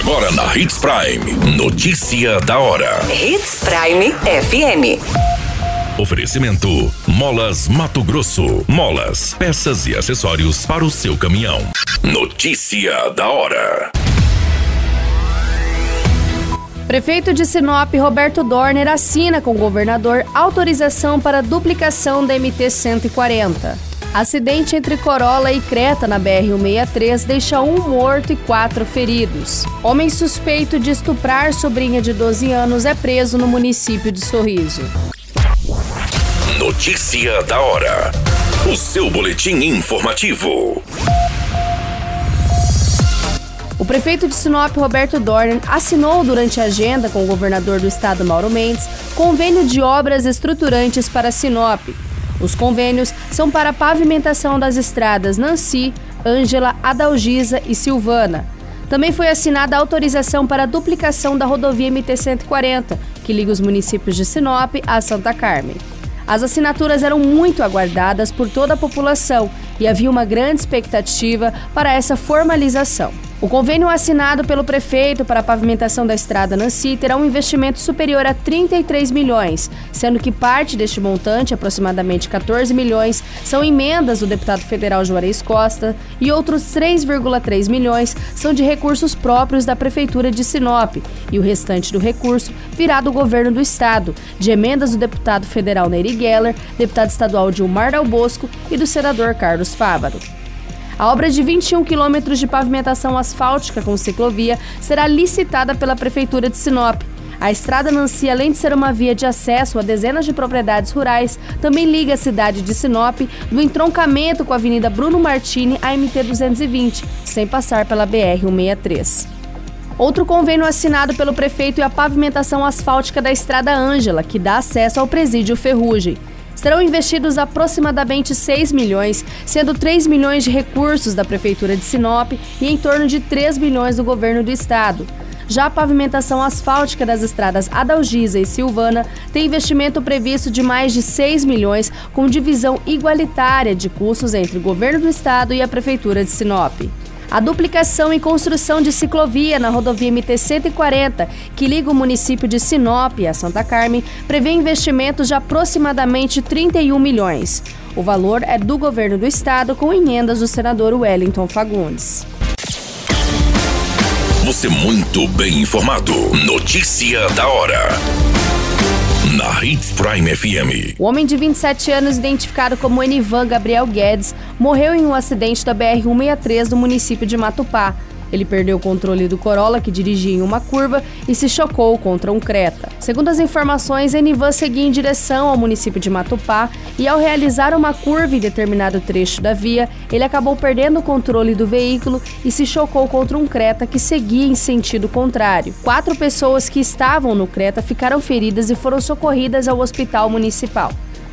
Agora na Hits Prime. Notícia da hora. Hits Prime FM. Oferecimento: Molas Mato Grosso. Molas, peças e acessórios para o seu caminhão. Notícia da hora. Prefeito de Sinop, Roberto Dorner, assina com o governador autorização para duplicação da MT-140. Acidente entre Corolla e Creta na BR-163 deixa um morto e quatro feridos. Homem suspeito de estuprar sobrinha de 12 anos é preso no município de Sorriso. Notícia da hora. O seu boletim informativo. O prefeito de Sinop, Roberto Dornan, assinou durante a agenda com o governador do estado, Mauro Mendes, convênio de obras estruturantes para Sinop. Os convênios são para a pavimentação das estradas Nancy, Ângela, Adalgisa e Silvana. Também foi assinada a autorização para a duplicação da rodovia MT-140, que liga os municípios de Sinop a Santa Carmen. As assinaturas eram muito aguardadas por toda a população e havia uma grande expectativa para essa formalização. O convênio assinado pelo prefeito para a pavimentação da estrada Nancy terá um investimento superior a 33 milhões, sendo que parte deste montante, aproximadamente 14 milhões, são emendas do deputado federal Juarez Costa e outros 3,3 milhões são de recursos próprios da prefeitura de Sinop e o restante do recurso virá do governo do estado, de emendas do deputado federal Nery Geller, deputado estadual Dilmar Dal Bosco e do senador Carlos Fávaro. A obra de 21 quilômetros de pavimentação asfáltica com ciclovia será licitada pela Prefeitura de Sinop. A estrada Nancy, além de ser uma via de acesso a dezenas de propriedades rurais, também liga a cidade de Sinop no entroncamento com a Avenida Bruno Martini à MT-220, sem passar pela BR-163. Outro convênio assinado pelo prefeito é a pavimentação asfáltica da Estrada Ângela, que dá acesso ao presídio Ferrugem serão investidos aproximadamente 6 milhões, sendo 3 milhões de recursos da Prefeitura de Sinop e em torno de 3 milhões do governo do estado. Já a pavimentação asfáltica das estradas Adalgisa e Silvana tem investimento previsto de mais de 6 milhões, com divisão igualitária de custos entre o governo do estado e a Prefeitura de Sinop. A duplicação e construção de ciclovia na rodovia MT-140, que liga o município de Sinop a Santa Carmen, prevê investimentos de aproximadamente 31 milhões. O valor é do governo do estado, com emendas do senador Wellington Fagundes. Você muito bem informado. Notícia da hora na Hits Prime FM. O homem de 27 anos, identificado como Enivan Gabriel Guedes, morreu em um acidente da BR-163 do município de Matupá. Ele perdeu o controle do Corolla que dirigia em uma curva e se chocou contra um Creta. Segundo as informações, Enivan seguia em direção ao município de Matupá e ao realizar uma curva em determinado trecho da via, ele acabou perdendo o controle do veículo e se chocou contra um Creta que seguia em sentido contrário. Quatro pessoas que estavam no Creta ficaram feridas e foram socorridas ao hospital municipal.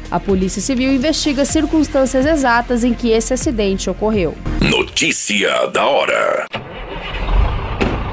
A Polícia Civil investiga as circunstâncias exatas em que esse acidente ocorreu. Notícia da hora.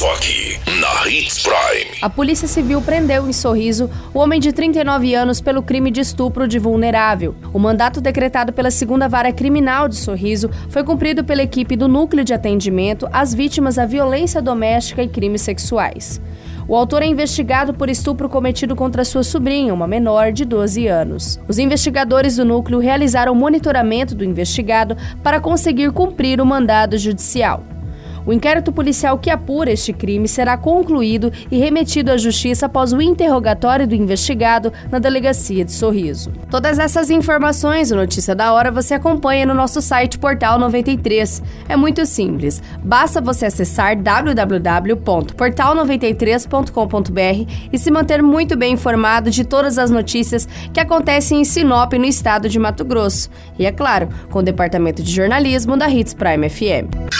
Só aqui, na Hits Prime. A Polícia Civil prendeu em Sorriso o homem de 39 anos pelo crime de estupro de vulnerável. O mandato decretado pela segunda vara criminal de Sorriso foi cumprido pela equipe do Núcleo de Atendimento às Vítimas da Violência Doméstica e Crimes Sexuais. O autor é investigado por estupro cometido contra sua sobrinha, uma menor de 12 anos. Os investigadores do núcleo realizaram monitoramento do investigado para conseguir cumprir o mandado judicial. O inquérito policial que apura este crime será concluído e remetido à justiça após o interrogatório do investigado na delegacia de Sorriso. Todas essas informações, o Notícia da Hora, você acompanha no nosso site Portal 93. É muito simples. Basta você acessar www.portal93.com.br e se manter muito bem informado de todas as notícias que acontecem em Sinop, no estado de Mato Grosso. E é claro, com o departamento de jornalismo da Hits Prime FM.